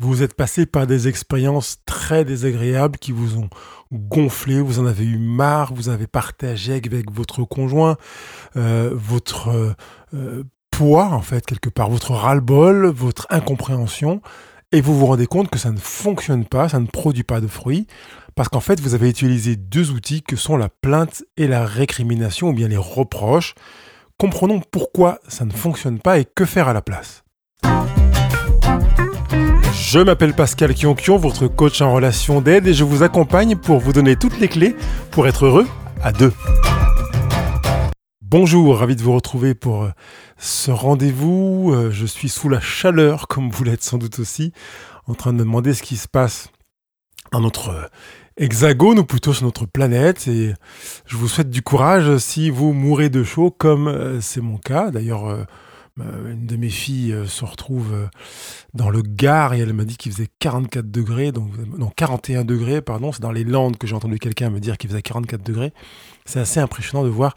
Vous êtes passé par des expériences très désagréables qui vous ont gonflé, vous en avez eu marre, vous avez partagé avec votre conjoint euh, votre euh, poids, en fait, quelque part, votre ras-le-bol, votre incompréhension, et vous vous rendez compte que ça ne fonctionne pas, ça ne produit pas de fruits, parce qu'en fait, vous avez utilisé deux outils que sont la plainte et la récrimination, ou bien les reproches. Comprenons pourquoi ça ne fonctionne pas et que faire à la place. Je m'appelle Pascal Kionkion, votre coach en relation d'aide et je vous accompagne pour vous donner toutes les clés pour être heureux à deux. Bonjour, ravi de vous retrouver pour euh, ce rendez-vous. Euh, je suis sous la chaleur, comme vous l'êtes sans doute aussi, en train de me demander ce qui se passe dans notre euh, hexagone ou plutôt sur notre planète. Et je vous souhaite du courage si vous mourrez de chaud, comme c'est mon cas. D'ailleurs, une de mes filles euh, se retrouve euh, dans le Gard et elle m'a dit qu'il faisait 44 degrés, donc non 41 degrés, pardon. C'est dans les Landes que j'ai entendu quelqu'un me dire qu'il faisait 44 degrés. C'est assez impressionnant de voir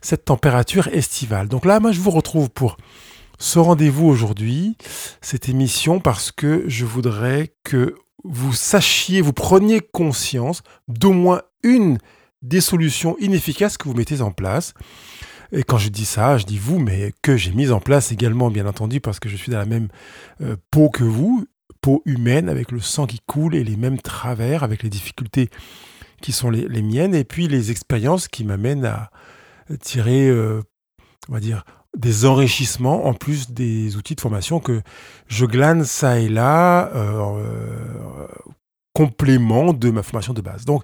cette température estivale. Donc là, moi, je vous retrouve pour ce rendez-vous aujourd'hui, cette émission, parce que je voudrais que vous sachiez, vous preniez conscience d'au moins une des solutions inefficaces que vous mettez en place. Et quand je dis ça, je dis vous, mais que j'ai mis en place également, bien entendu, parce que je suis dans la même euh, peau que vous, peau humaine, avec le sang qui coule et les mêmes travers, avec les difficultés qui sont les, miennes, et puis les expériences qui m'amènent à tirer, euh, on va dire, des enrichissements en plus des outils de formation que je glane ça et là, euh, complément de ma formation de base. Donc,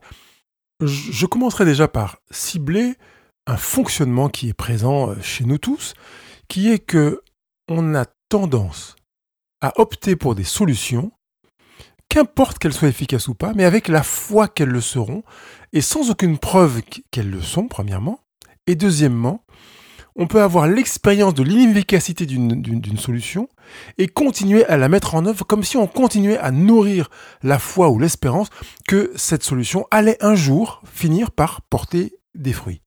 je commencerai déjà par cibler un fonctionnement qui est présent euh, chez nous tous, qui est que on a tendance à opter pour des solutions, qu'importe qu'elles soient efficaces ou pas, mais avec la foi qu'elles le seront, et sans aucune preuve qu'elles le sont, premièrement. Et deuxièmement, on peut avoir l'expérience de l'inefficacité d'une solution et continuer à la mettre en œuvre comme si on continuait à nourrir la foi ou l'espérance que cette solution allait un jour finir par porter des fruits.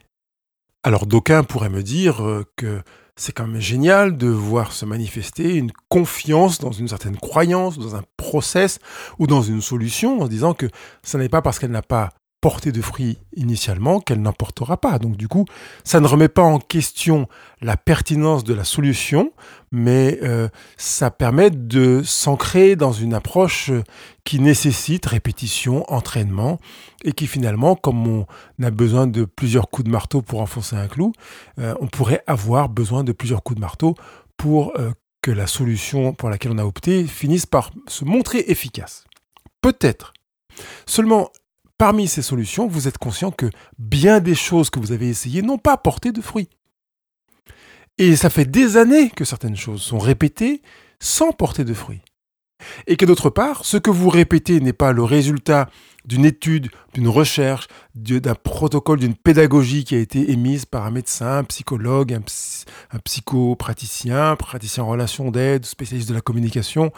Alors d'aucuns pourraient me dire euh, que c'est quand même génial de voir se manifester une confiance dans une certaine croyance, dans un process ou dans une solution en disant que ce n'est pas parce qu'elle n'a pas porter de fruits initialement qu'elle n'en portera pas. Donc du coup, ça ne remet pas en question la pertinence de la solution, mais euh, ça permet de s'ancrer dans une approche qui nécessite répétition, entraînement, et qui finalement, comme on a besoin de plusieurs coups de marteau pour enfoncer un clou, euh, on pourrait avoir besoin de plusieurs coups de marteau pour euh, que la solution pour laquelle on a opté finisse par se montrer efficace. Peut-être. Seulement, Parmi ces solutions, vous êtes conscient que bien des choses que vous avez essayées n'ont pas porté de fruits. Et ça fait des années que certaines choses sont répétées sans porter de fruits et que d'autre part, ce que vous répétez n'est pas le résultat d'une étude, d'une recherche, d'un protocole, d'une pédagogie qui a été émise par un médecin, un psychologue, un, psychopraticien, praticien en relation d'aide, spécialiste de la communication.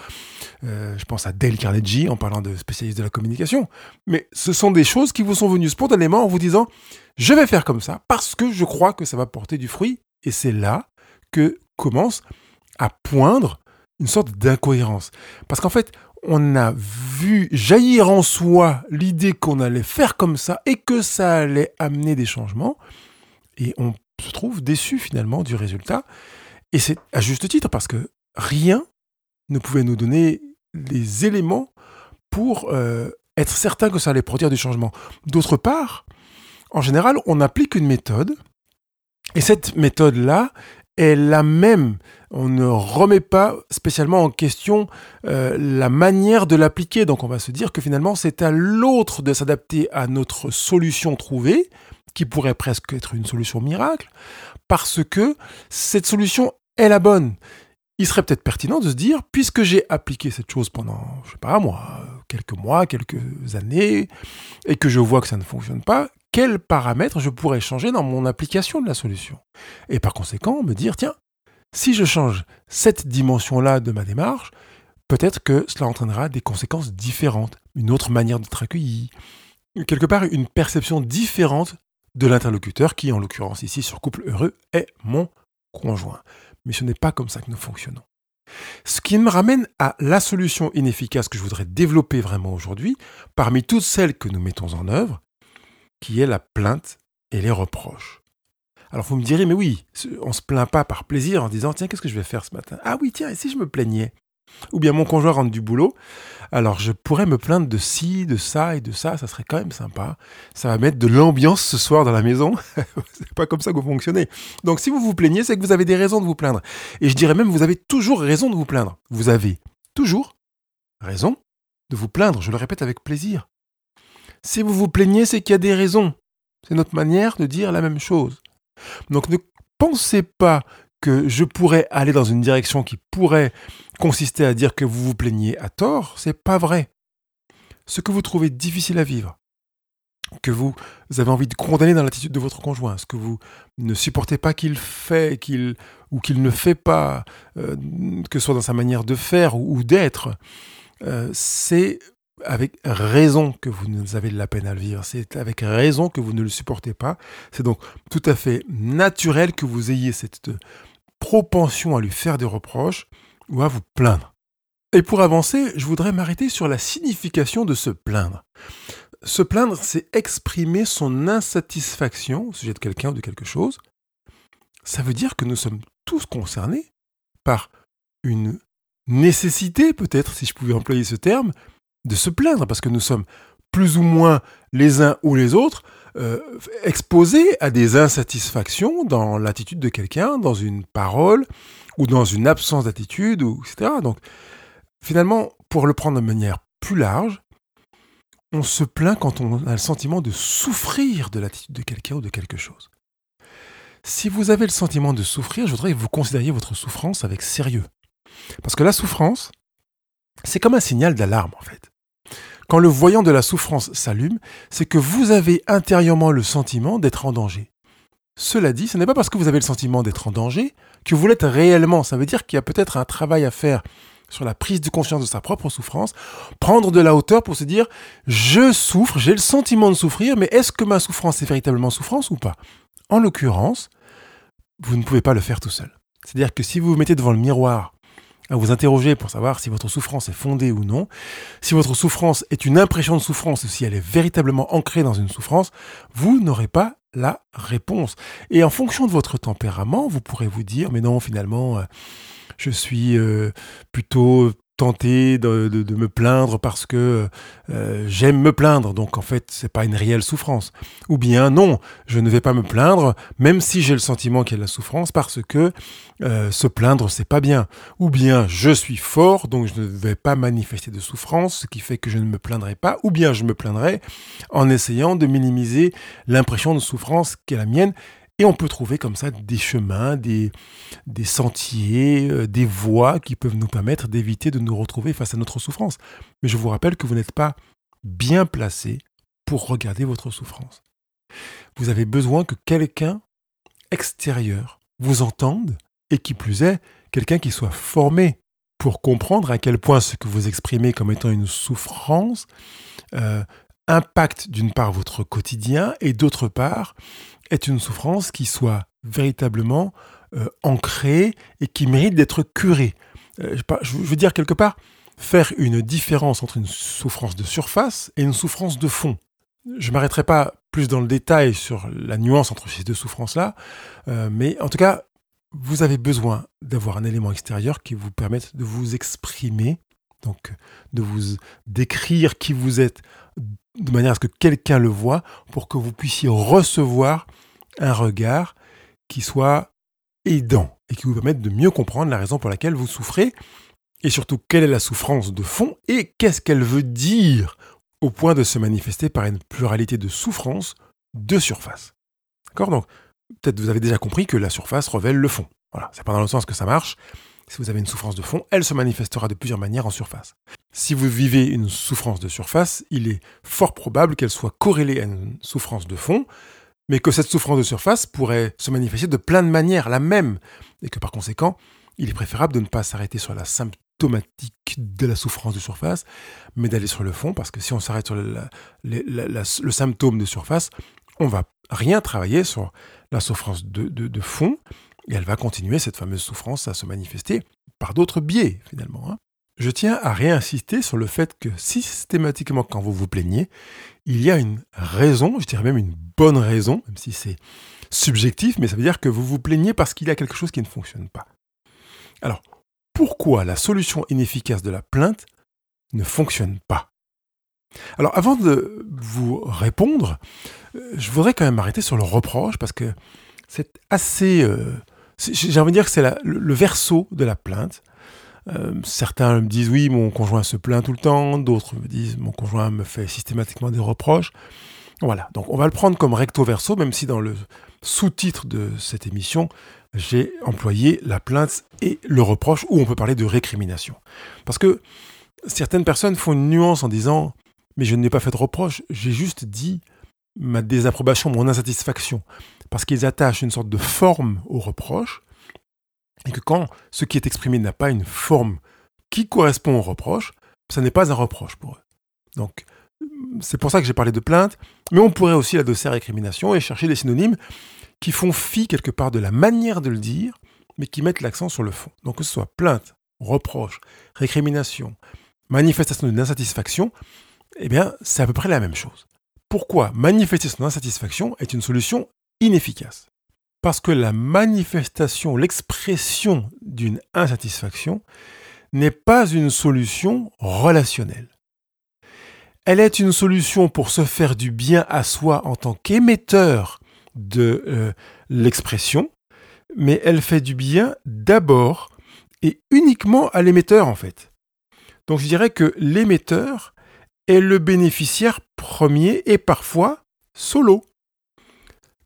Euh, je pense à Dale Carnegie en parlant de spécialiste de la communication. Mais ce sont des choses qui vous sont venues spontanément en vous disant je vais faire comme ça parce que je crois que ça va porter du fruit. Et c'est là que commence à poindre une sorte d'incohérence. Parce qu'en fait, on a vu jaillir en soi l'idée qu'on allait faire comme ça et que ça allait amener des changements. Et on se trouve déçu finalement du résultat. Et c'est à juste titre parce que rien ne pouvait nous donner les éléments pour euh, être certain que ça allait produire du changement. D'autre part, en général, on applique une méthode. Et cette méthode-là, est la même. On ne remet pas spécialement en question euh, la manière de l'appliquer. Donc on va se dire que finalement c'est à l'autre de s'adapter à notre solution trouvée, qui pourrait presque être une solution miracle, parce que cette solution est la bonne. Il serait peut-être pertinent de se dire, puisque j'ai appliqué cette chose pendant, je sais pas moi, quelques mois, quelques années, et que je vois que ça ne fonctionne pas, quels paramètres je pourrais changer dans mon application de la solution. Et par conséquent, me dire, tiens, si je change cette dimension-là de ma démarche, peut-être que cela entraînera des conséquences différentes, une autre manière d'être accueilli, quelque part une perception différente de l'interlocuteur qui, en l'occurrence ici sur Couple Heureux, est mon conjoint. Mais ce n'est pas comme ça que nous fonctionnons. Ce qui me ramène à la solution inefficace que je voudrais développer vraiment aujourd'hui, parmi toutes celles que nous mettons en œuvre, qui est la plainte et les reproches. Alors vous me direz, mais oui, on se plaint pas par plaisir en disant, tiens, qu'est-ce que je vais faire ce matin? Ah oui, tiens, et si je me plaignais? Ou bien mon conjoint rentre du boulot, alors je pourrais me plaindre de ci, de ça et de ça, ça serait quand même sympa. Ça va mettre de l'ambiance ce soir dans la maison. c'est pas comme ça que vous fonctionnez. Donc si vous vous plaignez, c'est que vous avez des raisons de vous plaindre. Et je dirais même, vous avez toujours raison de vous plaindre. Vous avez toujours raison de vous plaindre, je le répète avec plaisir. Si vous vous plaignez, c'est qu'il y a des raisons. C'est notre manière de dire la même chose. Donc ne pensez pas que je pourrais aller dans une direction qui pourrait consister à dire que vous vous plaignez à tort, c'est pas vrai. Ce que vous trouvez difficile à vivre, que vous avez envie de condamner dans l'attitude de votre conjoint, ce que vous ne supportez pas qu'il fait, qu'il ou qu'il ne fait pas, euh, que ce soit dans sa manière de faire ou, d'être, euh, c'est avec raison que vous avez de la peine à le vivre. C'est avec raison que vous ne le supportez pas. C'est donc tout à fait naturel que vous ayez cette propension à lui faire des reproches ou à vous plaindre. Et pour avancer, je voudrais m'arrêter sur la signification de se plaindre. Se plaindre, c'est exprimer son insatisfaction au sujet de quelqu'un ou de quelque chose. Ça veut dire que nous sommes tous concernés par une nécessité, peut-être, si je pouvais employer ce terme, de se plaindre, parce que nous sommes plus ou moins les uns ou les autres euh, exposés à des insatisfactions dans l'attitude de quelqu'un, dans une parole, ou dans une absence d'attitude, etc. Donc, finalement, pour le prendre de manière plus large, on se plaint quand on a le sentiment de souffrir de l'attitude de quelqu'un ou de quelque chose. Si vous avez le sentiment de souffrir, je voudrais que vous considériez votre souffrance avec sérieux. Parce que la souffrance, c'est comme un signal d'alarme en fait. Quand le voyant de la souffrance s'allume, c'est que vous avez intérieurement le sentiment d'être en danger. Cela dit, ce n'est pas parce que vous avez le sentiment d'être en danger que vous l'êtes réellement. Ça veut dire qu'il y a peut-être un travail à faire sur la prise de conscience de sa propre souffrance, prendre de la hauteur pour se dire je souffre, j'ai le sentiment de souffrir, mais est-ce que ma souffrance est véritablement souffrance ou pas? En l'occurrence, vous ne pouvez pas le faire tout seul. C'est-à-dire que si vous vous mettez devant le miroir à vous interroger pour savoir si votre souffrance est fondée ou non. Si votre souffrance est une impression de souffrance ou si elle est véritablement ancrée dans une souffrance, vous n'aurez pas la réponse. Et en fonction de votre tempérament, vous pourrez vous dire, mais non, finalement, euh, je suis euh, plutôt tenter de, me plaindre parce que euh, j'aime me plaindre, donc en fait c'est pas une réelle souffrance. Ou bien non, je ne vais pas me plaindre, même si j'ai le sentiment qu'il y a de la souffrance, parce que euh, se plaindre c'est pas bien. Ou bien je suis fort, donc je ne vais pas manifester de souffrance, ce qui fait que je ne me plaindrai pas. Ou bien je me plaindrai en essayant de minimiser l'impression de souffrance qui est la mienne et on peut trouver comme ça des chemins, des, sentiers, euh, des voies qui peuvent nous permettre d'éviter de nous retrouver face à notre souffrance. Mais je vous rappelle que vous n'êtes pas bien placé pour regarder votre souffrance. Vous avez besoin que quelqu'un extérieur vous entende et qui plus est, quelqu'un qui soit formé pour comprendre à quel point ce que vous exprimez comme étant une souffrance euh, impacte d'une part votre quotidien et d'autre part est une souffrance qui soit véritablement euh, ancrée et qui mérite d'être curée. Euh, je veux dire quelque part, faire une différence entre une souffrance de surface et une souffrance de fond. Je ne m'arrêterai pas plus dans le détail sur la nuance entre ces deux souffrances-là, euh, mais en tout cas, vous avez besoin d'avoir un élément extérieur qui vous permette de vous exprimer, donc de vous décrire qui vous êtes de manière à ce que quelqu'un le voit, pour que vous puissiez recevoir un regard qui soit aidant et qui vous permette de mieux comprendre la raison pour laquelle vous souffrez, et surtout quelle est la souffrance de fond et qu'est-ce qu'elle veut dire au point de se manifester par une pluralité de souffrances de surface. D'accord? Donc, peut-être vous avez déjà compris que la surface révèle le fond. Voilà, c'est pas dans le sens que ça marche. Si vous avez une souffrance de fond, elle se manifestera de plusieurs manières en surface. Si vous vivez une souffrance de surface, il est fort probable qu'elle soit corrélée à une souffrance de fond, mais que cette souffrance de surface pourrait se manifester de plein de manières, la même, et que par conséquent, il est préférable de ne pas s'arrêter sur la symptomatique de la souffrance de surface, mais d'aller sur le fond, parce que si on s'arrête sur le symptôme de surface, on va rien travailler sur la souffrance de fond, Et elle va continuer, cette fameuse souffrance, à se manifester par d'autres biais, finalement. Hein. Je tiens à réinsister sur le fait que systématiquement, quand vous vous plaignez, il y a une raison, je dirais même une bonne raison, même si c'est subjectif, mais ça veut dire que vous vous plaignez parce qu'il y a quelque chose qui ne fonctionne pas. Alors, pourquoi la solution inefficace de la plainte ne fonctionne pas? Alors, avant de vous répondre, euh, je voudrais quand même m'arrêter sur le reproche parce que c'est assez... Euh, j'ai envie de dire que c'est le, verso de la plainte. Euh, certains me disent oui, mon conjoint se plaint tout le temps, d'autres me disent mon conjoint me fait systématiquement des reproches. Voilà, donc on va le prendre comme recto verso, même si dans le sous-titre de cette émission, j'ai employé la plainte et le reproche, où on peut parler de récrimination. Parce que certaines personnes font une nuance en disant mais je n'ai pas fait de reproche, j'ai juste dit ma désapprobation, mon insatisfaction, parce qu'ils attachent une sorte de forme au reproche, et que quand ce qui est exprimé n'a pas une forme qui correspond au reproche, ça n'est pas un reproche pour eux. Donc, c'est pour ça que j'ai parlé de plainte, mais on pourrait aussi l'adosser à récrimination et chercher des synonymes qui font fi quelque part de la manière de le dire, mais qui mettent l'accent sur le fond. Donc que ce soit plainte, reproche, récrimination, manifestation d'insatisfaction, eh bien, c'est à peu près la même chose. Pourquoi manifester son insatisfaction est une solution inefficace Parce que la manifestation, l'expression d'une insatisfaction n'est pas une solution relationnelle. Elle est une solution pour se faire du bien à soi en tant qu'émetteur de euh, l'expression, mais elle fait du bien d'abord et uniquement à l'émetteur en fait. Donc je dirais que l'émetteur est le bénéficiaire premier et parfois solo.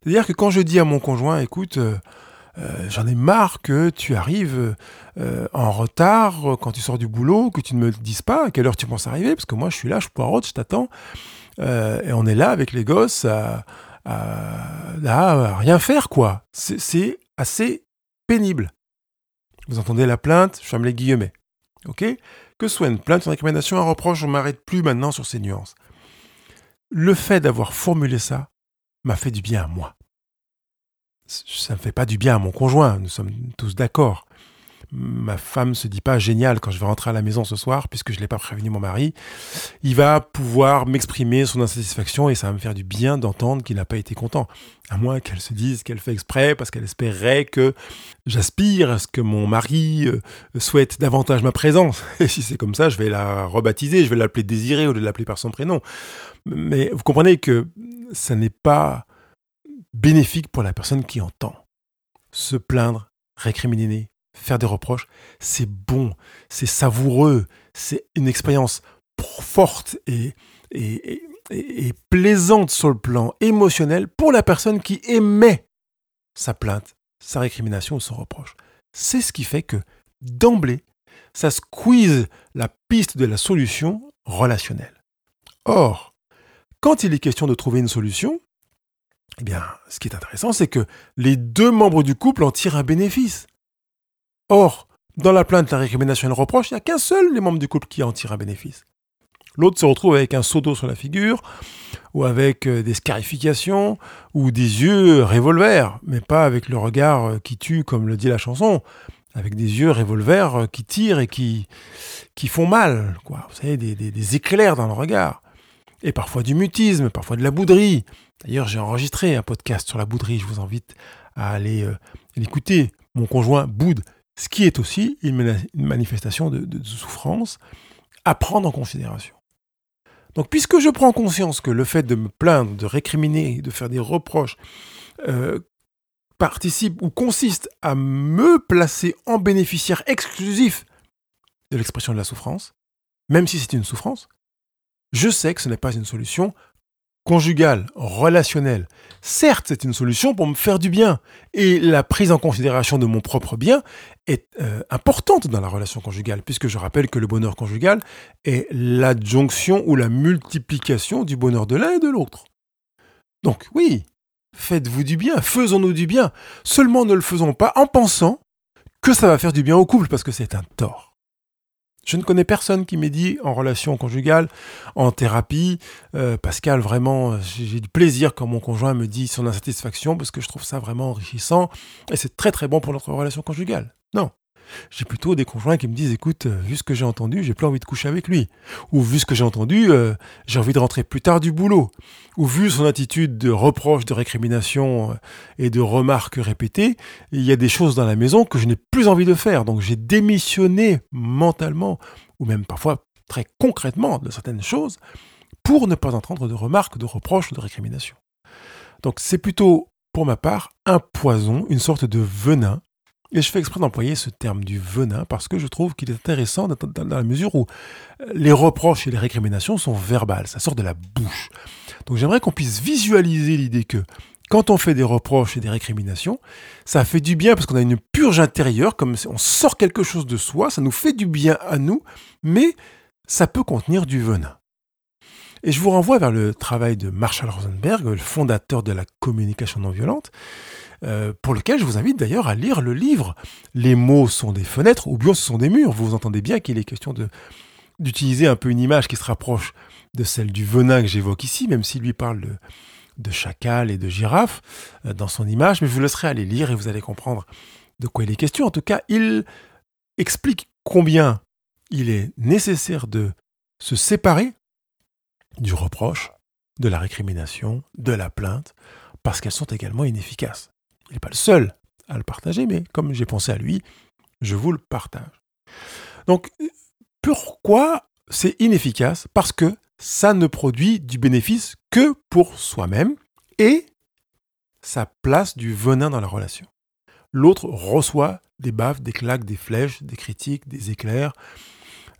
C'est-à-dire que quand je dis à mon conjoint, écoute, euh, euh, j'en ai marre que tu arrives en retard quand tu sors du boulot, que tu ne me dises pas à quelle heure tu penses arriver, parce que moi je suis là, je poireaute, je t'attends, et on est là avec les gosses à, rien faire, quoi. C'est assez pénible. Vous entendez la plainte, je ferme les guillemets. Ok? Que soit une plainte, une récrimination, un reproche, je ne m'arrête plus maintenant sur ces nuances. Le fait d'avoir formulé ça m'a fait du bien à moi. Ça ne fait pas du bien à mon conjoint, nous sommes tous d'accord ma femme se dit pas génial quand je vais rentrer à la maison ce soir, puisque je l'ai pas prévenu mon mari. Il va pouvoir m'exprimer son insatisfaction et ça va me faire du bien d'entendre qu'il n'a pas été content. À moins qu'elle se dise qu'elle fait exprès parce qu'elle espérait que j'aspire à ce que mon mari euh, souhaite davantage ma présence. Et si c'est comme ça, je vais la rebaptiser, je vais l'appeler Désiré au lieu de l'appeler par son prénom. Mais vous comprenez que ça n'est pas bénéfique pour la personne qui entend. Se plaindre, récriminer, faire des reproches, c'est bon, c'est savoureux, c'est une expérience forte et, plaisante sur le plan émotionnel pour la personne qui émet sa plainte, sa récrimination ou son reproche. C'est ce qui fait que, d'emblée, ça squeeze la piste de la solution relationnelle. Or, quand il est question de trouver une solution, eh bien, ce qui est intéressant, c'est que les deux membres du couple en tirent un bénéfice. Or, dans la plainte, la récrimination et le reproche, il n'y a qu'un seul des membres du couple qui en tire un bénéfice. L'autre se retrouve avec un seau d'eau sur la figure, ou avec euh, des scarifications, ou des yeux revolver, mais pas avec le regard euh, qui tue, comme le dit la chanson, avec des yeux revolver euh, qui tirent et qui, qui font mal, quoi. Vous savez, des, éclairs dans le regard. Et parfois du mutisme, parfois de la bouderie. D'ailleurs, j'ai enregistré un podcast sur la bouderie, je vous invite à aller l'écouter. Mon conjoint boude ce qui est aussi une manifestation de, souffrance à prendre en considération. Donc puisque je prends conscience que le fait de me plaindre, de récriminer, de faire des reproches, euh, participe ou consiste à me placer en bénéficiaire exclusif de l'expression de la souffrance, même si c'est une souffrance, je sais que ce n'est pas une solution conjugale, relationnelle. Certes, c'est une solution pour me faire du bien. Et la prise en considération de mon propre bien est euh, importante dans la relation conjugale, puisque je rappelle que le bonheur conjugal est l'adjonction ou la multiplication du bonheur de l'un et de l'autre. Donc oui, faites-vous du bien, faisons-nous du bien. Seulement ne le faisons pas en pensant que ça va faire du bien au couple, parce que c'est un tort. Je ne connais personne qui m'ait dit en relation conjugale, en thérapie, euh, Pascal, vraiment, j'ai du plaisir quand mon conjoint me dit son insatisfaction parce que je trouve ça vraiment enrichissant et c'est très très bon pour notre relation conjugale. Non. J'ai plutôt des conjoints qui me disent écoute, euh, vu ce que j'ai entendu, j'ai plus envie de coucher avec lui. Ou vu ce que j'ai entendu, euh, j'ai envie de rentrer plus tard du boulot. Ou vu son attitude de reproche, de récrimination euh, et de remarques répétées, il y a des choses dans la maison que je n'ai plus envie de faire. Donc j'ai démissionné mentalement, ou même parfois très concrètement de certaines choses, pour ne pas entendre de remarques, de reproches ou de récriminations. Donc c'est plutôt, pour ma part, un poison, une sorte de venin et je fais exprès d'employer ce terme du venin parce que je trouve qu'il est intéressant dans la mesure où euh, les reproches et les récriminations sont verbales, ça sort de la bouche. Donc j'aimerais qu'on puisse visualiser l'idée que quand on fait des reproches et des récriminations, ça fait du bien parce qu'on a une purge intérieure, comme on sort quelque chose de soi, ça nous fait du bien à nous, mais ça peut contenir du venin. Et je vous renvoie vers le travail de Marshall Rosenberg, le fondateur de la communication non violente, euh, pour lequel je vous invite d'ailleurs à lire le livre. Les mots sont des fenêtres ou bien ce sont des murs. Vous entendez bien qu'il est question de d'utiliser un peu une image qui se rapproche de celle du venin que j'évoque ici, même s'il lui parle de, chacal et de girafe euh, dans son image, mais je vous laisserai aller lire et vous allez comprendre de quoi il est question. En tout cas, il explique combien il est nécessaire de se séparer du reproche, de la récrimination, de la plainte, parce qu'elles sont également inefficaces. Il n'est pas le seul à le partager, mais comme j'ai pensé à lui, je vous le partage. Donc, pourquoi c'est inefficace? Parce que ça ne produit du bénéfice que pour soi-même et ça place du venin dans la relation. L'autre reçoit des baffes, des claques, des flèches, des critiques, des éclairs,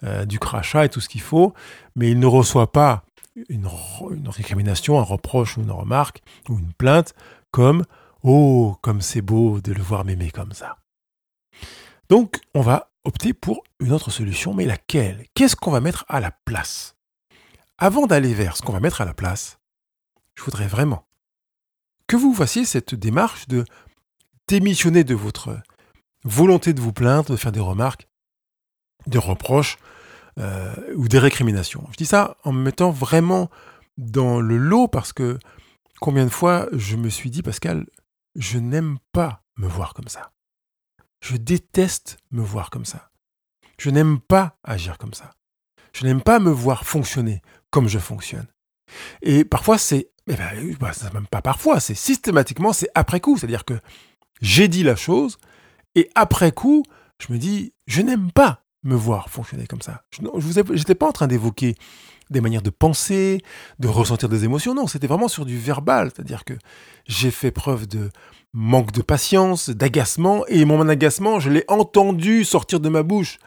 euh, du crachat et tout ce qu'il faut, mais il ne reçoit pas une, une récrimination, un reproche ou une remarque ou une plainte comme Oh, comme c'est beau de le voir m'aimer comme ça. Donc, on va opter pour une autre solution, mais laquelle? Qu'est-ce qu'on va mettre à la place? Avant d'aller vers ce qu'on va mettre à la place, je voudrais vraiment que vous fassiez cette démarche de démissionner de votre volonté de vous plaindre, de faire des remarques, des reproches euh, ou des récriminations. Je dis ça en me mettant vraiment dans le lot parce que combien de fois je me suis dit, Pascal, je n'aime pas me voir comme ça. Je déteste me voir comme ça. Je n'aime pas agir comme ça. Je n'aime pas me voir fonctionner comme je fonctionne. Et parfois, c'est, eh ben, bah, même pas parfois, c'est systématiquement, c'est après coup. C'est-à-dire que j'ai dit la chose, et après coup, je me dis, je n'aime pas me voir fonctionner comme ça. Je n'étais pas en train d'évoquer des manières de penser, de ressentir des émotions. Non, c'était vraiment sur du verbal. C'est-à-dire que j'ai fait preuve de manque de patience, d'agacement, et mon agacement, je l'ai entendu sortir de ma bouche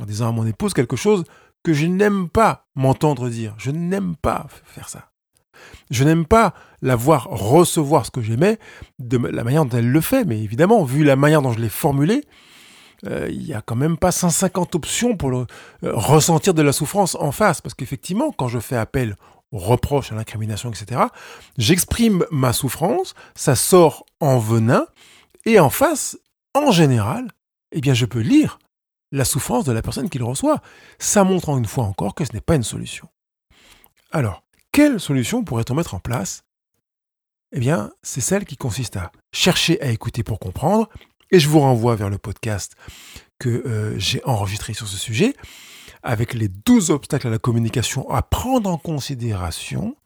en disant à mon épouse quelque chose que je n'aime pas m'entendre dire. Je n'aime pas faire ça. Je n'aime pas la voir recevoir ce que j'aimais de la manière dont elle le fait, mais évidemment, vu la manière dont je l'ai formulé, il n'y a quand même pas 150 options pour euh, ressentir de la souffrance en face. Parce qu'effectivement, quand je fais appel aux reproches, à l'incrimination, etc., j'exprime ma souffrance, ça sort en venin, et en face, en général, eh bien, je peux lire la souffrance de la personne qui le reçoit. Ça montre une fois encore que ce n'est pas une solution. Alors, quelle solution pourrait-on mettre en place? Eh bien, c'est celle qui consiste à chercher à écouter pour comprendre et je vous renvoie vers le podcast que euh, j'ai enregistré sur ce sujet, avec les 12 obstacles à la communication à prendre en considération,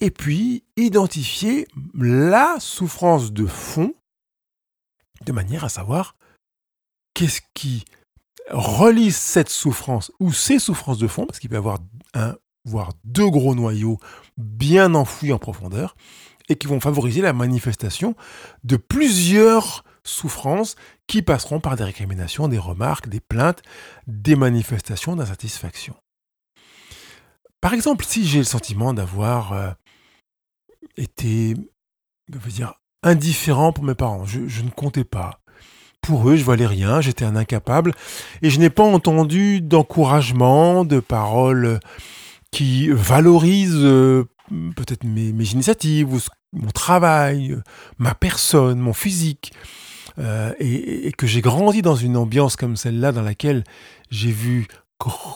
et puis identifier la souffrance de fond, de manière à savoir qu'est-ce qui relie cette souffrance ou ces souffrances de fond, parce qu'il peut y avoir un, voire deux gros noyaux bien enfouis en profondeur, et qui vont favoriser la manifestation de plusieurs souffrances qui passeront par des récriminations, des remarques, des plaintes, des manifestations d'insatisfaction. Par exemple, si j'ai le sentiment d'avoir euh, été, dire, indifférent pour mes parents, je, ne comptais pas. Pour eux, je valais rien, j'étais un incapable, et je n'ai pas entendu d'encouragement, de paroles qui valorisent euh, peut-être mes, initiatives, mon travail, ma personne, mon physique et, que j'ai grandi dans une ambiance comme celle-là dans laquelle j'ai vu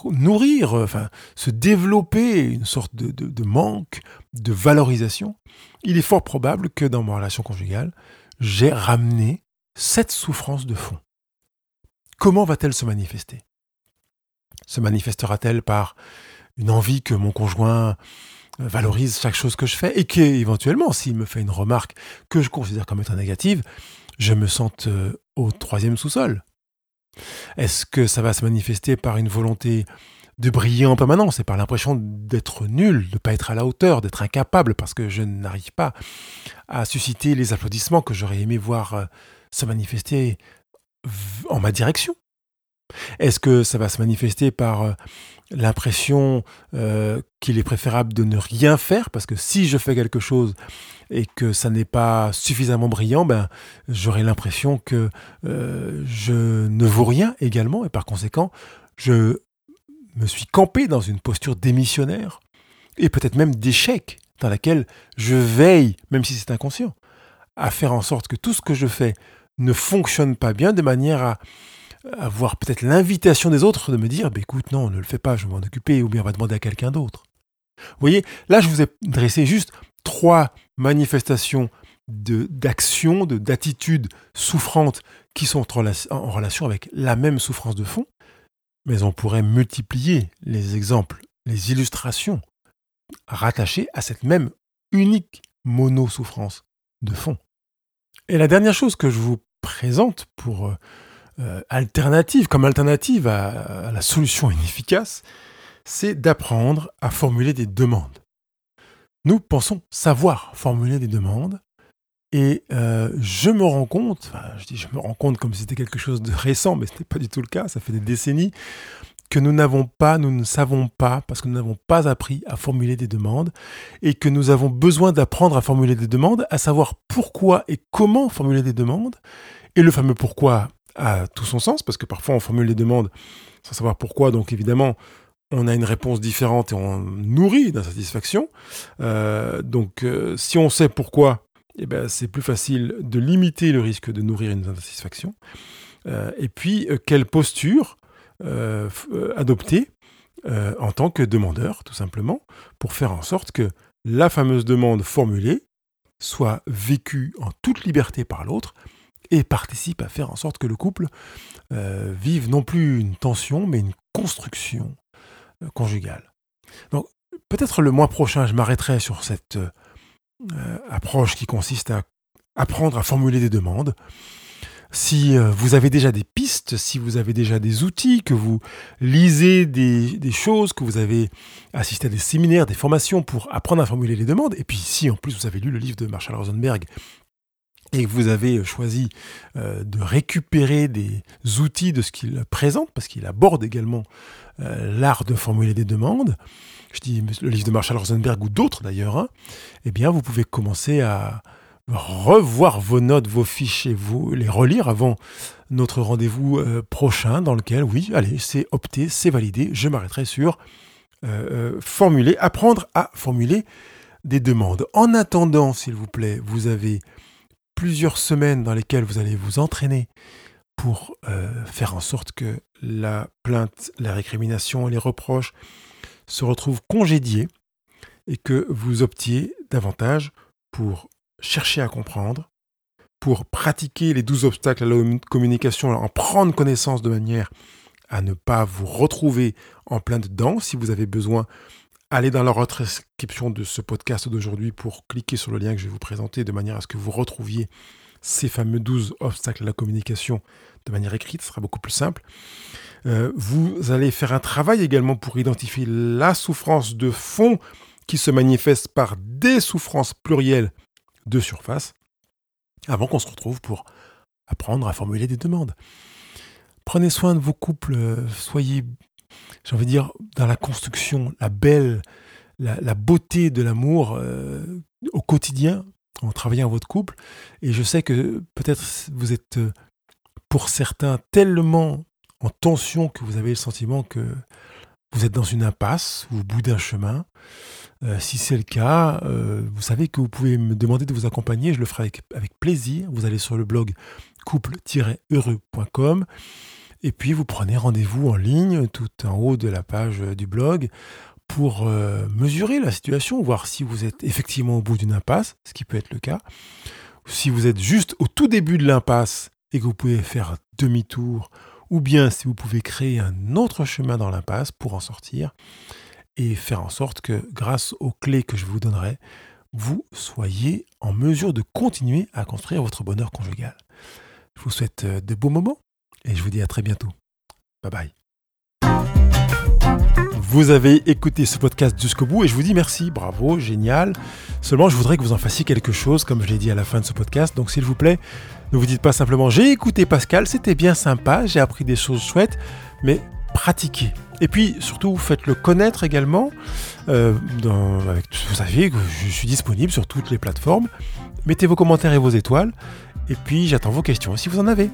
nourrir, enfin, se développer une sorte de, manque de valorisation, il est fort probable que dans ma relation conjugale, j'ai ramené cette souffrance de fond. Comment va-t-elle se manifester? Se manifestera-t-elle par une envie que mon conjoint valorise chaque chose que je fais et qu'éventuellement, s'il me fait une remarque que je considère comme étant négative, je me sente euh, au troisième sous-sol. Est-ce que ça va se manifester par une volonté de briller en permanence et par l'impression d'être nul, de ne pas être à la hauteur, d'être incapable parce que je n'arrive pas à susciter les applaudissements que j'aurais aimé voir euh, se manifester en ma direction? Est-ce que ça va se manifester par euh, l'impression qu'il est préférable de ne rien faire parce que si je fais quelque chose et que ça n'est pas suffisamment brillant, ben j'aurai l'impression que euh, je ne vaux rien également et par conséquent je me suis campé dans une posture démissionnaire et peut-être même d'échec dans laquelle je veille, même si c'est inconscient, à faire en sorte que tout ce que je fais ne fonctionne pas bien de manière à avoir peut-être l'invitation des autres de me dire bah, écoute, non, ne le fais pas, je vais m'en occuper, ou bien on va demander à quelqu'un d'autre. Vous voyez, là, je vous ai dressé juste trois manifestations d'action, d'attitudes souffrantes qui sont en relation avec la même souffrance de fond, mais on pourrait multiplier les exemples, les illustrations rattachées à cette même unique mono-souffrance de fond. Et la dernière chose que je vous présente pour euh, euh, alternative, comme alternative à, la solution inefficace, c'est d'apprendre à formuler des demandes. Nous pensons savoir formuler des demandes, et euh, je me rends compte, je dis je me rends compte comme si c'était quelque chose de récent, mais ce n'est pas du tout le cas, ça fait des décennies, que nous n'avons pas, nous ne savons pas, parce que nous n'avons pas appris à formuler des demandes, et que nous avons besoin d'apprendre à formuler des demandes, à savoir pourquoi et comment formuler des demandes, et le fameux pourquoi a tout son sens, parce que parfois on formule des demandes sans savoir pourquoi, donc évidemment on a une réponse différente et on nourrit d'insatisfaction. Euh, donc euh, si on sait pourquoi, eh ben, c'est plus facile de limiter le risque de nourrir une insatisfaction. Euh, et puis quelle posture adopter en tant que demandeur, tout simplement, pour faire en sorte que la fameuse demande formulée soit vécue en toute liberté par l'autre et participe à faire en sorte que le couple vive non plus une tension, mais une construction conjugale. Donc peut-être le mois prochain, je m'arrêterai sur cette euh, approche qui consiste à apprendre à formuler des demandes. Si vous avez déjà des pistes, si vous avez déjà des outils, que vous lisez des, des, choses, que vous avez assisté à des séminaires, des formations pour apprendre à formuler les demandes, et puis si en plus vous avez lu le livre de Marshall Rosenberg et que vous avez choisi euh, de récupérer des outils de ce qu'il présente, parce qu'il aborde également euh, l'art de formuler des demandes, je dis le livre de Marshall Rosenberg ou d'autres d'ailleurs, hein, eh bien vous pouvez commencer à revoir vos notes, vos fiches et vous les relire avant notre rendez-vous euh, prochain dans lequel, oui, allez, c'est opté, c'est validé, je m'arrêterai sur formuler, apprendre à formuler des demandes. En attendant, s'il vous plaît, vous avez plusieurs semaines dans lesquelles vous allez vous entraîner pour euh, faire en sorte que la plainte, la récrimination les reproches se retrouvent congédiés et que vous optiez davantage pour chercher à comprendre, pour pratiquer les douze obstacles à la communication, en prendre connaissance de manière à ne pas vous retrouver en plein dedans. Si vous avez besoin Allez dans la retranscription de ce podcast d'aujourd'hui pour cliquer sur le lien que je vais vous présenter de manière à ce que vous retrouviez ces fameux 12 obstacles à la communication de manière écrite, ce sera beaucoup plus simple. Euh, vous allez faire un travail également pour identifier la souffrance de fond qui se manifeste par des souffrances plurielles de surface, avant qu'on se retrouve pour apprendre à formuler des demandes. Prenez soin de vos couples, euh, soyez j'ai envie de dire, dans la construction, la belle, la, beauté de l'amour euh, au quotidien, en travaillant votre couple. Et je sais que peut-être vous êtes, euh, pour certains, tellement en tension que vous avez le sentiment que vous êtes dans une impasse ou au bout d'un chemin. Euh, si c'est le cas, vous savez que vous pouvez me demander de vous accompagner, je le ferai avec, plaisir. Vous allez sur le blog couple-heureux.com et puis vous prenez rendez-vous en ligne tout en haut de la page du blog pour mesurer la situation, voir si vous êtes effectivement au bout d'une impasse, ce qui peut être le cas, si vous êtes juste au tout début de l'impasse et que vous pouvez faire demi-tour, ou bien si vous pouvez créer un autre chemin dans l'impasse pour en sortir et faire en sorte que grâce aux clés que je vous donnerai, vous soyez en mesure de continuer à construire votre bonheur conjugal. Je vous souhaite euh, de beaux moments et je vous dis à très bientôt. Bye bye. Vous avez écouté ce podcast jusqu'au bout et je vous dis merci, bravo, génial. Seulement, je voudrais que vous en fassiez quelque chose, comme je l'ai dit à la fin de ce podcast. Donc, s'il vous plaît, ne vous dites pas simplement j'ai écouté Pascal, c'était bien sympa, j'ai appris des choses chouettes, mais pratiquez. Et puis, surtout, faites-le connaître également. Euh, vous savez que je suis disponible sur toutes les plateformes. Mettez vos commentaires et vos étoiles. Et puis, j'attends vos questions si vous en avez.